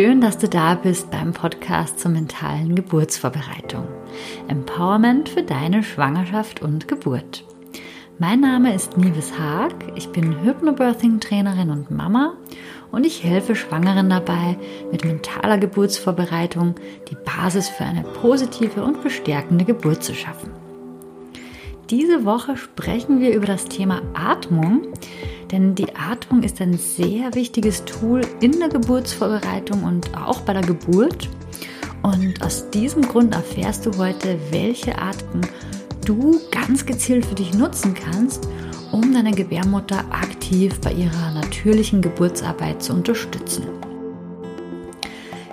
schön, dass du da bist beim Podcast zur mentalen Geburtsvorbereitung. Empowerment für deine Schwangerschaft und Geburt. Mein Name ist Nives Haag, ich bin Hypnobirthing-Trainerin und Mama und ich helfe Schwangeren dabei, mit mentaler Geburtsvorbereitung die Basis für eine positive und bestärkende Geburt zu schaffen. Diese Woche sprechen wir über das Thema Atmung, denn die Atmung ist ein sehr wichtiges Tool in der Geburtsvorbereitung und auch bei der Geburt. Und aus diesem Grund erfährst du heute, welche Atmung du ganz gezielt für dich nutzen kannst, um deine Gebärmutter aktiv bei ihrer natürlichen Geburtsarbeit zu unterstützen.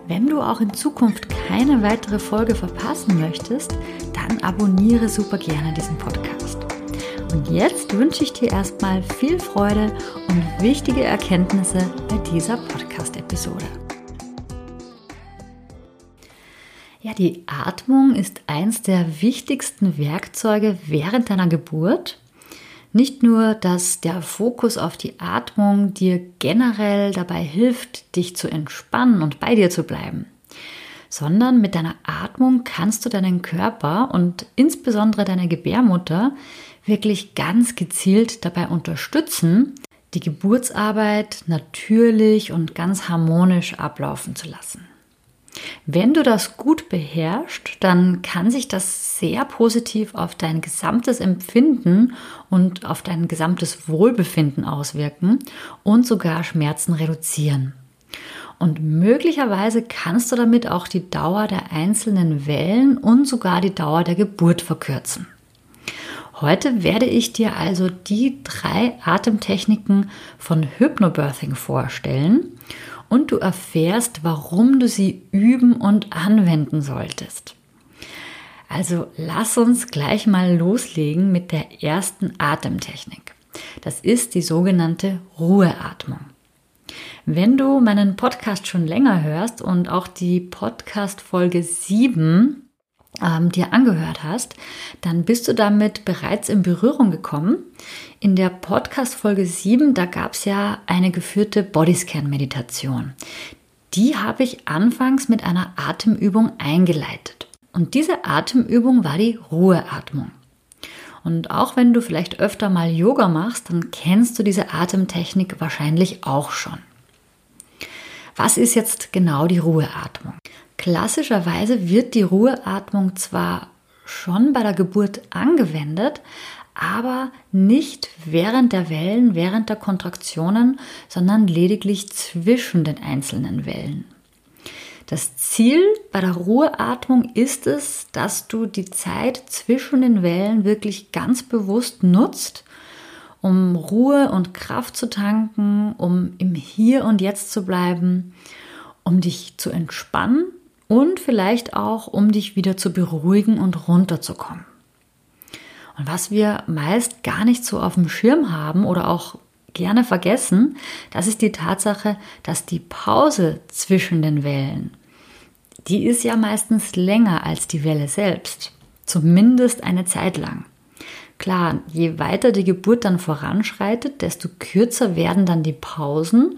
Wenn du auch in Zukunft keine weitere Folge verpassen möchtest, dann abonniere super gerne diesen Podcast. Und jetzt wünsche ich dir erstmal viel Freude und wichtige Erkenntnisse bei dieser Podcast-Episode. Ja, die Atmung ist eins der wichtigsten Werkzeuge während deiner Geburt. Nicht nur, dass der Fokus auf die Atmung dir generell dabei hilft, dich zu entspannen und bei dir zu bleiben, sondern mit deiner Atmung kannst du deinen Körper und insbesondere deine Gebärmutter wirklich ganz gezielt dabei unterstützen, die Geburtsarbeit natürlich und ganz harmonisch ablaufen zu lassen. Wenn du das gut beherrschst, dann kann sich das sehr positiv auf dein gesamtes Empfinden und auf dein gesamtes Wohlbefinden auswirken und sogar Schmerzen reduzieren. Und möglicherweise kannst du damit auch die Dauer der einzelnen Wellen und sogar die Dauer der Geburt verkürzen. Heute werde ich dir also die drei Atemtechniken von Hypnobirthing vorstellen und du erfährst, warum du sie üben und anwenden solltest. Also lass uns gleich mal loslegen mit der ersten Atemtechnik. Das ist die sogenannte Ruheatmung. Wenn du meinen Podcast schon länger hörst und auch die Podcast Folge 7 ähm, dir angehört hast, dann bist du damit bereits in Berührung gekommen. In der Podcast Folge 7, da gab es ja eine geführte Bodyscan-Meditation. Die habe ich anfangs mit einer Atemübung eingeleitet. Und diese Atemübung war die Ruheatmung. Und auch wenn du vielleicht öfter mal Yoga machst, dann kennst du diese Atemtechnik wahrscheinlich auch schon. Was ist jetzt genau die Ruheatmung? Klassischerweise wird die Ruheatmung zwar schon bei der Geburt angewendet, aber nicht während der Wellen, während der Kontraktionen, sondern lediglich zwischen den einzelnen Wellen. Das Ziel bei der Ruheatmung ist es, dass du die Zeit zwischen den Wellen wirklich ganz bewusst nutzt, um Ruhe und Kraft zu tanken, um im Hier und Jetzt zu bleiben, um dich zu entspannen und vielleicht auch, um dich wieder zu beruhigen und runterzukommen. Und was wir meist gar nicht so auf dem Schirm haben oder auch gerne vergessen, das ist die Tatsache, dass die Pause zwischen den Wellen, die ist ja meistens länger als die Welle selbst, zumindest eine Zeit lang. Klar, je weiter die Geburt dann voranschreitet, desto kürzer werden dann die Pausen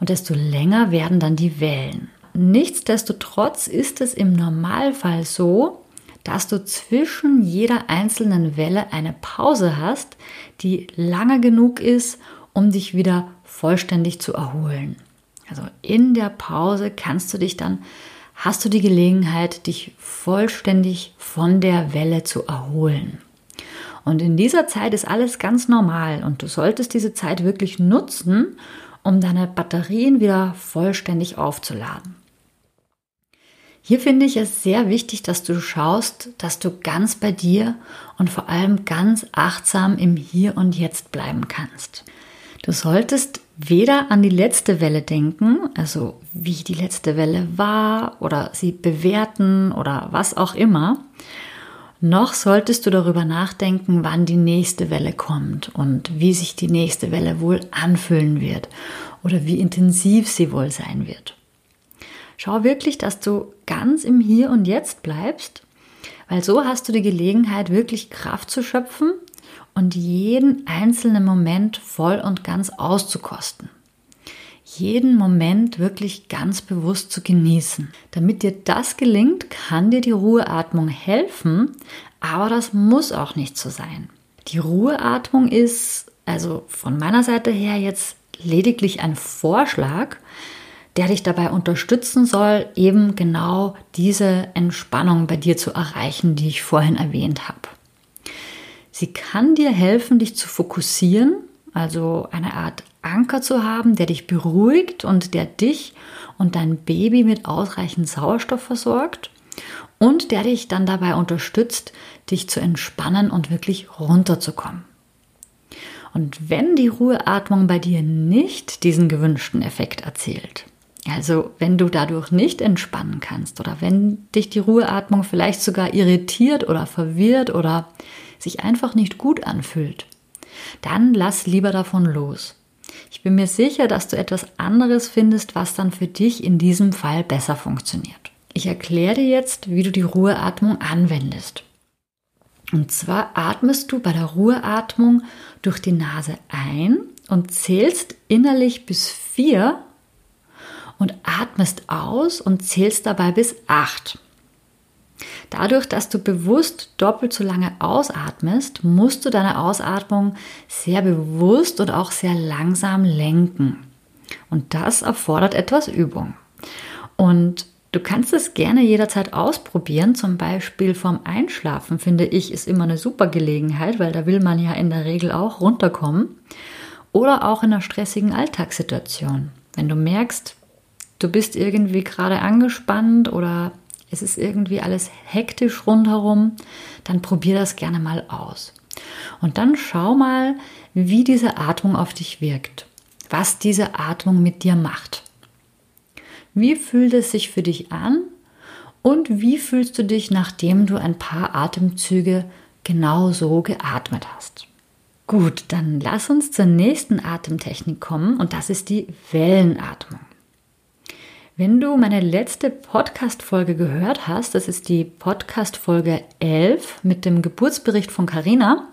und desto länger werden dann die Wellen. Nichtsdestotrotz ist es im Normalfall so, dass du zwischen jeder einzelnen Welle eine Pause hast, die lange genug ist, um dich wieder vollständig zu erholen. Also in der Pause kannst du dich dann, hast du die Gelegenheit, dich vollständig von der Welle zu erholen. Und in dieser Zeit ist alles ganz normal und du solltest diese Zeit wirklich nutzen, um deine Batterien wieder vollständig aufzuladen. Hier finde ich es sehr wichtig, dass du schaust, dass du ganz bei dir und vor allem ganz achtsam im Hier und Jetzt bleiben kannst. Du solltest weder an die letzte Welle denken, also wie die letzte Welle war oder sie bewerten oder was auch immer, noch solltest du darüber nachdenken, wann die nächste Welle kommt und wie sich die nächste Welle wohl anfühlen wird oder wie intensiv sie wohl sein wird. Schau wirklich, dass du ganz im Hier und Jetzt bleibst, weil so hast du die Gelegenheit, wirklich Kraft zu schöpfen und jeden einzelnen Moment voll und ganz auszukosten. Jeden Moment wirklich ganz bewusst zu genießen. Damit dir das gelingt, kann dir die Ruheatmung helfen, aber das muss auch nicht so sein. Die Ruheatmung ist also von meiner Seite her jetzt lediglich ein Vorschlag, der dich dabei unterstützen soll, eben genau diese Entspannung bei dir zu erreichen, die ich vorhin erwähnt habe. Sie kann dir helfen, dich zu fokussieren, also eine Art Anker zu haben, der dich beruhigt und der dich und dein Baby mit ausreichend Sauerstoff versorgt und der dich dann dabei unterstützt, dich zu entspannen und wirklich runterzukommen. Und wenn die Ruheatmung bei dir nicht diesen gewünschten Effekt erzielt, also wenn du dadurch nicht entspannen kannst oder wenn dich die Ruheatmung vielleicht sogar irritiert oder verwirrt oder sich einfach nicht gut anfühlt, dann lass lieber davon los. Ich bin mir sicher, dass du etwas anderes findest, was dann für dich in diesem Fall besser funktioniert. Ich erkläre dir jetzt, wie du die Ruheatmung anwendest. Und zwar atmest du bei der Ruheatmung durch die Nase ein und zählst innerlich bis vier und atmest aus und zählst dabei bis acht. Dadurch, dass du bewusst doppelt so lange ausatmest, musst du deine Ausatmung sehr bewusst und auch sehr langsam lenken. Und das erfordert etwas Übung. Und du kannst es gerne jederzeit ausprobieren, zum Beispiel vorm Einschlafen, finde ich, ist immer eine super Gelegenheit, weil da will man ja in der Regel auch runterkommen. Oder auch in einer stressigen Alltagssituation. Wenn du merkst, du bist irgendwie gerade angespannt oder es ist irgendwie alles hektisch rundherum, dann probier das gerne mal aus. Und dann schau mal, wie diese Atmung auf dich wirkt, was diese Atmung mit dir macht. Wie fühlt es sich für dich an und wie fühlst du dich, nachdem du ein paar Atemzüge genau so geatmet hast? Gut, dann lass uns zur nächsten Atemtechnik kommen und das ist die Wellenatmung. Wenn du meine letzte Podcast-Folge gehört hast, das ist die Podcast-Folge 11 mit dem Geburtsbericht von Carina,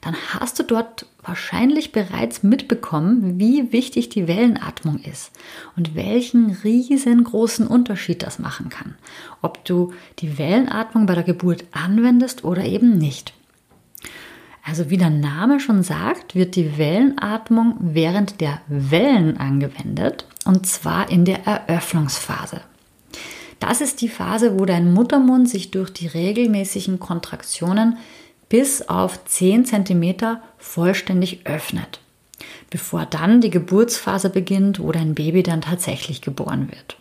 dann hast du dort wahrscheinlich bereits mitbekommen, wie wichtig die Wellenatmung ist und welchen riesengroßen Unterschied das machen kann, ob du die Wellenatmung bei der Geburt anwendest oder eben nicht. Also wie der Name schon sagt, wird die Wellenatmung während der Wellen angewendet und zwar in der Eröffnungsphase. Das ist die Phase, wo dein Muttermund sich durch die regelmäßigen Kontraktionen bis auf 10 cm vollständig öffnet, bevor dann die Geburtsphase beginnt, wo dein Baby dann tatsächlich geboren wird.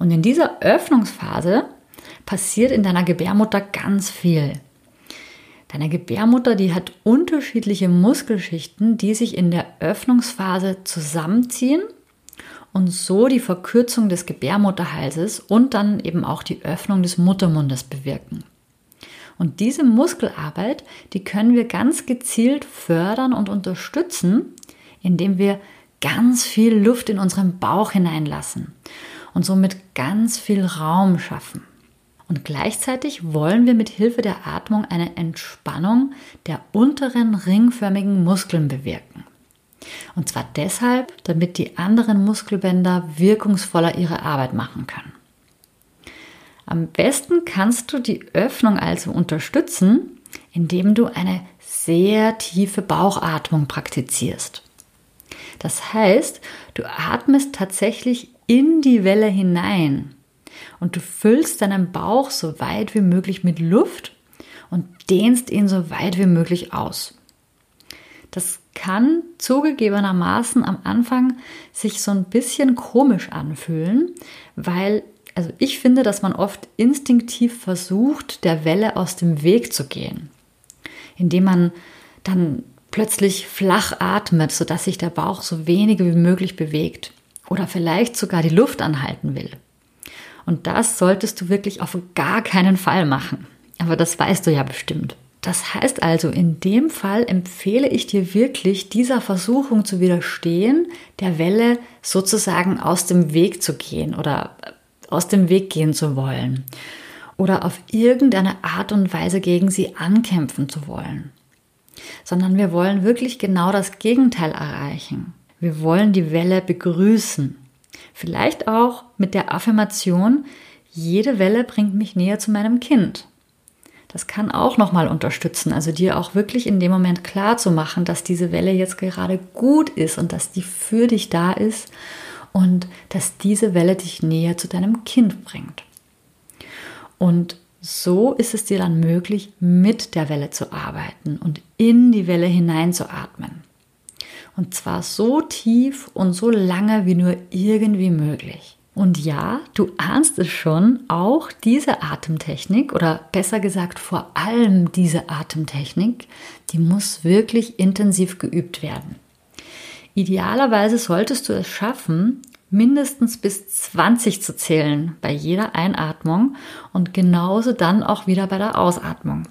Und in dieser Öffnungsphase passiert in deiner Gebärmutter ganz viel. Deine Gebärmutter, die hat unterschiedliche Muskelschichten, die sich in der Öffnungsphase zusammenziehen und so die Verkürzung des Gebärmutterhalses und dann eben auch die Öffnung des Muttermundes bewirken. Und diese Muskelarbeit, die können wir ganz gezielt fördern und unterstützen, indem wir ganz viel Luft in unseren Bauch hineinlassen und somit ganz viel Raum schaffen. Und gleichzeitig wollen wir mit Hilfe der Atmung eine Entspannung der unteren ringförmigen Muskeln bewirken. Und zwar deshalb, damit die anderen Muskelbänder wirkungsvoller ihre Arbeit machen können. Am besten kannst du die Öffnung also unterstützen, indem du eine sehr tiefe Bauchatmung praktizierst. Das heißt, du atmest tatsächlich in die Welle hinein und du füllst deinen Bauch so weit wie möglich mit Luft und dehnst ihn so weit wie möglich aus. Das kann zugegebenermaßen am Anfang sich so ein bisschen komisch anfühlen, weil also ich finde, dass man oft instinktiv versucht, der Welle aus dem Weg zu gehen, indem man dann plötzlich flach atmet, sodass sich der Bauch so wenig wie möglich bewegt oder vielleicht sogar die Luft anhalten will. Und das solltest du wirklich auf gar keinen Fall machen. Aber das weißt du ja bestimmt. Das heißt also, in dem Fall empfehle ich dir wirklich, dieser Versuchung zu widerstehen, der Welle sozusagen aus dem Weg zu gehen oder aus dem Weg gehen zu wollen oder auf irgendeine Art und Weise gegen sie ankämpfen zu wollen, sondern wir wollen wirklich genau das Gegenteil erreichen. Wir wollen die Welle begrüßen. Vielleicht auch mit der Affirmation, jede Welle bringt mich näher zu meinem Kind. Das kann auch nochmal unterstützen, also dir auch wirklich in dem Moment klar zu machen, dass diese Welle jetzt gerade gut ist und dass die für dich da ist und dass diese Welle dich näher zu deinem Kind bringt. Und so ist es dir dann möglich, mit der Welle zu arbeiten und in die Welle hineinzuatmen. Und zwar so tief und so lange wie nur irgendwie möglich. Und ja, du ahnst es schon, auch diese Atemtechnik oder besser gesagt vor allem diese Atemtechnik, die muss wirklich intensiv geübt werden. Idealerweise solltest du es schaffen, mindestens bis 20 zu zählen bei jeder Einatmung und genauso dann auch wieder bei der Ausatmung.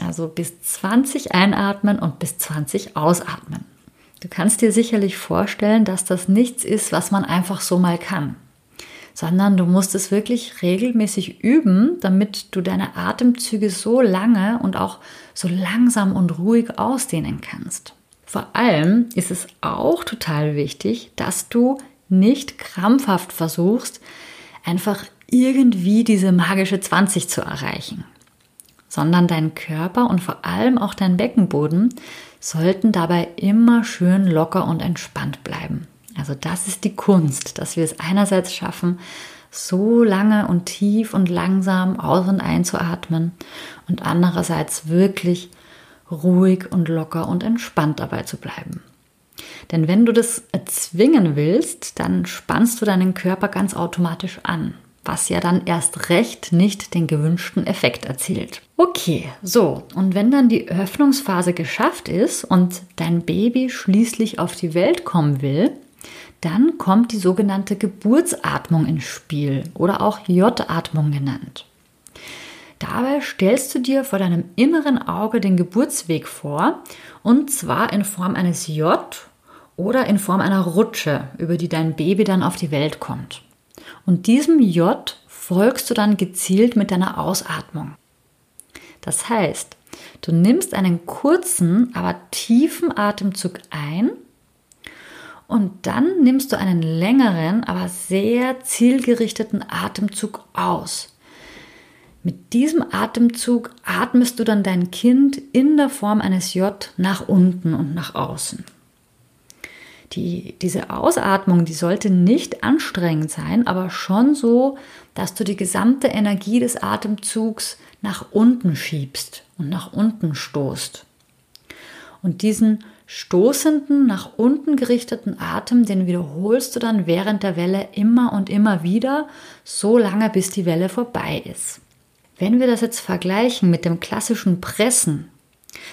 Also bis 20 einatmen und bis 20 ausatmen. Du kannst dir sicherlich vorstellen, dass das nichts ist, was man einfach so mal kann, sondern du musst es wirklich regelmäßig üben, damit du deine Atemzüge so lange und auch so langsam und ruhig ausdehnen kannst. Vor allem ist es auch total wichtig, dass du nicht krampfhaft versuchst, einfach irgendwie diese magische 20 zu erreichen, sondern dein Körper und vor allem auch dein Beckenboden sollten dabei immer schön locker und entspannt bleiben. Also das ist die Kunst, dass wir es einerseits schaffen, so lange und tief und langsam aus und einzuatmen und andererseits wirklich ruhig und locker und entspannt dabei zu bleiben. Denn wenn du das erzwingen willst, dann spannst du deinen Körper ganz automatisch an was ja dann erst recht nicht den gewünschten Effekt erzielt. Okay, so, und wenn dann die Öffnungsphase geschafft ist und dein Baby schließlich auf die Welt kommen will, dann kommt die sogenannte Geburtsatmung ins Spiel oder auch J-Atmung genannt. Dabei stellst du dir vor deinem inneren Auge den Geburtsweg vor und zwar in Form eines J oder in Form einer Rutsche, über die dein Baby dann auf die Welt kommt. Und diesem J folgst du dann gezielt mit deiner Ausatmung. Das heißt, du nimmst einen kurzen, aber tiefen Atemzug ein und dann nimmst du einen längeren, aber sehr zielgerichteten Atemzug aus. Mit diesem Atemzug atmest du dann dein Kind in der Form eines J nach unten und nach außen. Die, diese Ausatmung, die sollte nicht anstrengend sein, aber schon so, dass du die gesamte Energie des Atemzugs nach unten schiebst und nach unten stoßt. Und diesen stoßenden, nach unten gerichteten Atem, den wiederholst du dann während der Welle immer und immer wieder, so lange bis die Welle vorbei ist. Wenn wir das jetzt vergleichen mit dem klassischen Pressen,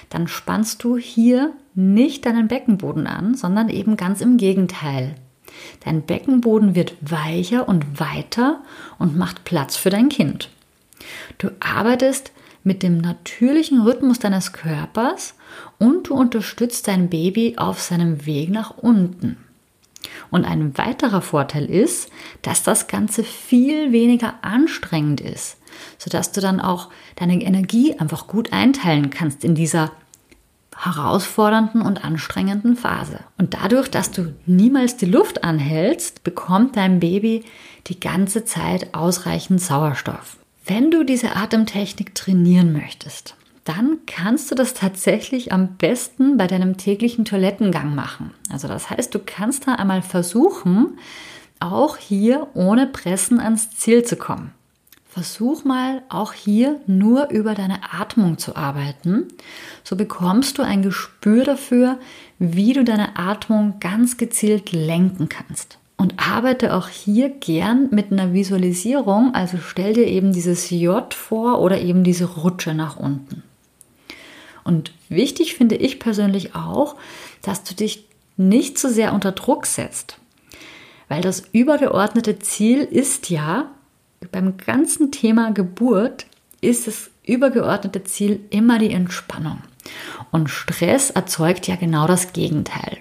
dann spannst du hier nicht deinen Beckenboden an, sondern eben ganz im Gegenteil. Dein Beckenboden wird weicher und weiter und macht Platz für dein Kind. Du arbeitest mit dem natürlichen Rhythmus deines Körpers und du unterstützt dein Baby auf seinem Weg nach unten. Und ein weiterer Vorteil ist, dass das Ganze viel weniger anstrengend ist, sodass du dann auch deine Energie einfach gut einteilen kannst in dieser herausfordernden und anstrengenden Phase. Und dadurch, dass du niemals die Luft anhältst, bekommt dein Baby die ganze Zeit ausreichend Sauerstoff. Wenn du diese Atemtechnik trainieren möchtest, dann kannst du das tatsächlich am besten bei deinem täglichen Toilettengang machen. Also das heißt, du kannst da einmal versuchen, auch hier ohne Pressen ans Ziel zu kommen. Versuch mal auch hier nur über deine Atmung zu arbeiten. So bekommst du ein Gespür dafür, wie du deine Atmung ganz gezielt lenken kannst. Und arbeite auch hier gern mit einer Visualisierung, also stell dir eben dieses J vor oder eben diese Rutsche nach unten. Und wichtig finde ich persönlich auch, dass du dich nicht zu so sehr unter Druck setzt. Weil das übergeordnete Ziel ist ja, beim ganzen Thema Geburt ist das übergeordnete Ziel immer die Entspannung. Und Stress erzeugt ja genau das Gegenteil.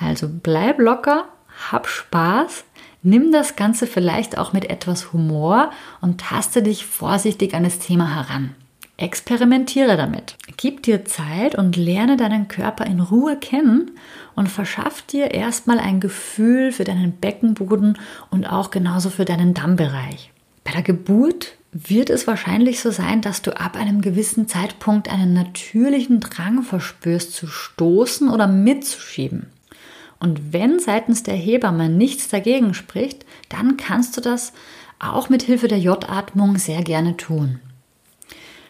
Also bleib locker, hab Spaß, nimm das Ganze vielleicht auch mit etwas Humor und taste dich vorsichtig an das Thema heran. Experimentiere damit. Gib dir Zeit und lerne deinen Körper in Ruhe kennen und verschaff dir erstmal ein Gefühl für deinen Beckenboden und auch genauso für deinen Dammbereich. Bei der Geburt wird es wahrscheinlich so sein, dass du ab einem gewissen Zeitpunkt einen natürlichen Drang verspürst, zu stoßen oder mitzuschieben. Und wenn seitens der Hebamme nichts dagegen spricht, dann kannst du das auch mit Hilfe der J-Atmung sehr gerne tun.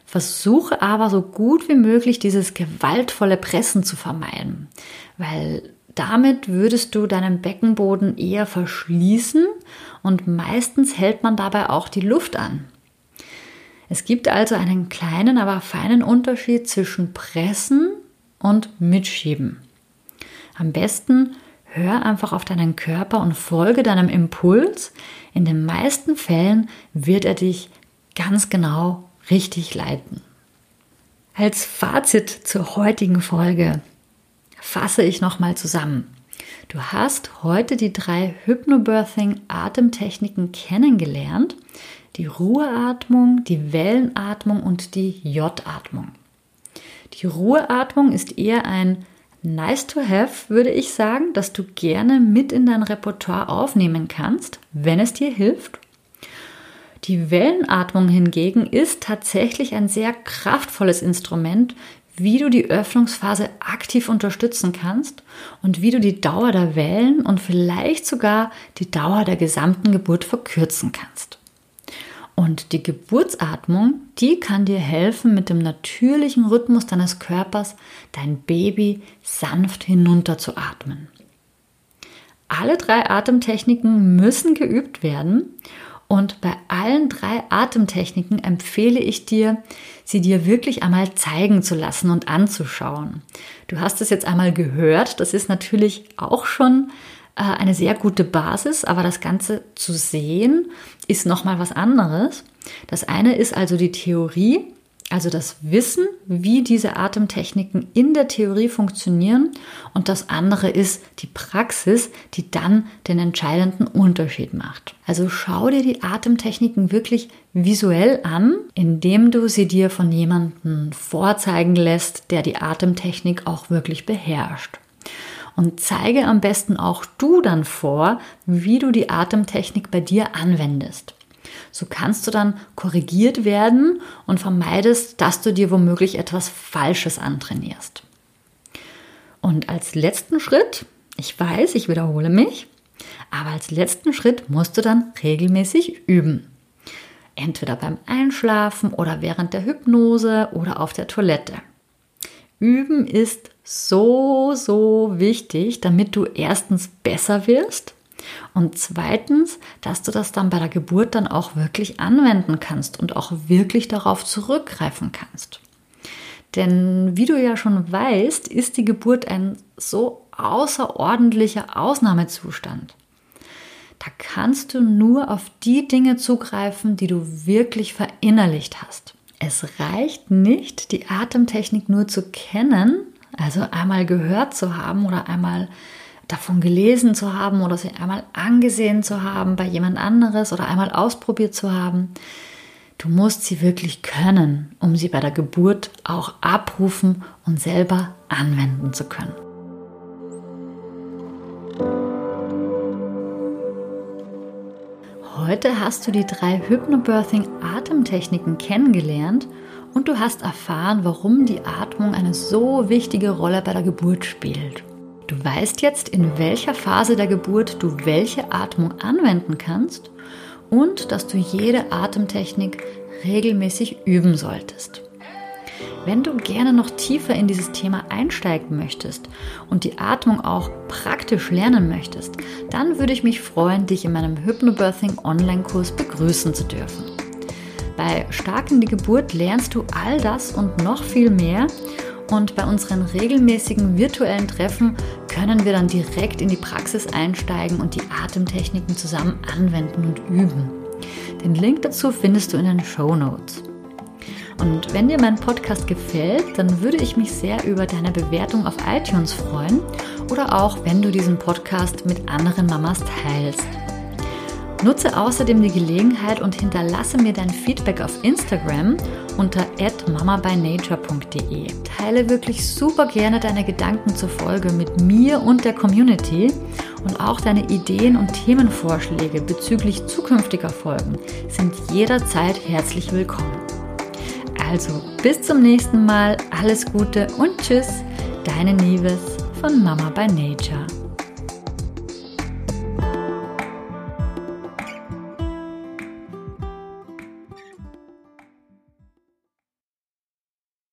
Versuche aber so gut wie möglich dieses gewaltvolle Pressen zu vermeiden, weil damit würdest du deinen Beckenboden eher verschließen und meistens hält man dabei auch die Luft an. Es gibt also einen kleinen, aber feinen Unterschied zwischen Pressen und Mitschieben. Am besten hör einfach auf deinen Körper und folge deinem Impuls. In den meisten Fällen wird er dich ganz genau richtig leiten. Als Fazit zur heutigen Folge fasse ich nochmal zusammen. Du hast heute die drei Hypnobirthing-Atemtechniken kennengelernt. Die Ruheatmung, die Wellenatmung und die J-Atmung. Die Ruheatmung ist eher ein Nice to have, würde ich sagen, dass du gerne mit in dein Repertoire aufnehmen kannst, wenn es dir hilft die Wellenatmung hingegen ist tatsächlich ein sehr kraftvolles Instrument, wie du die Öffnungsphase aktiv unterstützen kannst und wie du die Dauer der Wellen und vielleicht sogar die Dauer der gesamten Geburt verkürzen kannst. Und die Geburtsatmung, die kann dir helfen, mit dem natürlichen Rhythmus deines Körpers dein Baby sanft hinunterzuatmen. Alle drei Atemtechniken müssen geübt werden und bei allen drei Atemtechniken empfehle ich dir, sie dir wirklich einmal zeigen zu lassen und anzuschauen. Du hast es jetzt einmal gehört, das ist natürlich auch schon äh, eine sehr gute Basis, aber das Ganze zu sehen ist nochmal was anderes. Das eine ist also die Theorie, also das Wissen, wie diese Atemtechniken in der Theorie funktionieren und das andere ist die Praxis, die dann den entscheidenden Unterschied macht. Also schau dir die Atemtechniken wirklich visuell an, indem du sie dir von jemandem vorzeigen lässt, der die Atemtechnik auch wirklich beherrscht. Und zeige am besten auch du dann vor, wie du die Atemtechnik bei dir anwendest. So kannst du dann korrigiert werden und vermeidest, dass du dir womöglich etwas Falsches antrainierst. Und als letzten Schritt, ich weiß, ich wiederhole mich, aber als letzten Schritt musst du dann regelmäßig üben. Entweder beim Einschlafen oder während der Hypnose oder auf der Toilette. Üben ist so, so wichtig, damit du erstens besser wirst und zweitens, dass du das dann bei der Geburt dann auch wirklich anwenden kannst und auch wirklich darauf zurückgreifen kannst. Denn wie du ja schon weißt, ist die Geburt ein so außerordentlicher Ausnahmezustand. Da kannst du nur auf die Dinge zugreifen, die du wirklich verinnerlicht hast. Es reicht nicht, die Atemtechnik nur zu kennen, also einmal gehört zu haben oder einmal davon gelesen zu haben oder sie einmal angesehen zu haben bei jemand anderes oder einmal ausprobiert zu haben. Du musst sie wirklich können, um sie bei der Geburt auch abrufen und selber anwenden zu können. Heute hast du die drei Hypnobirthing Atemtechniken kennengelernt und du hast erfahren, warum die Atmung eine so wichtige Rolle bei der Geburt spielt. Du weißt jetzt, in welcher Phase der Geburt du welche Atmung anwenden kannst und dass du jede Atemtechnik regelmäßig üben solltest. Wenn du gerne noch tiefer in dieses Thema einsteigen möchtest und die Atmung auch praktisch lernen möchtest, dann würde ich mich freuen, dich in meinem Hypnobirthing Online-Kurs begrüßen zu dürfen. Bei Stark in die Geburt lernst du all das und noch viel mehr und bei unseren regelmäßigen virtuellen Treffen können wir dann direkt in die Praxis einsteigen und die Atemtechniken zusammen anwenden und üben. Den Link dazu findest du in den Show Notes. Und wenn dir mein Podcast gefällt, dann würde ich mich sehr über deine Bewertung auf iTunes freuen oder auch, wenn du diesen Podcast mit anderen Mamas teilst. Nutze außerdem die Gelegenheit und hinterlasse mir dein Feedback auf Instagram unter mamabynature.de. Teile wirklich super gerne deine Gedanken zur Folge mit mir und der Community und auch deine Ideen und Themenvorschläge bezüglich zukünftiger Folgen sind jederzeit herzlich willkommen. Also bis zum nächsten Mal, alles Gute und tschüss, deine Nieves von Mama by Nature.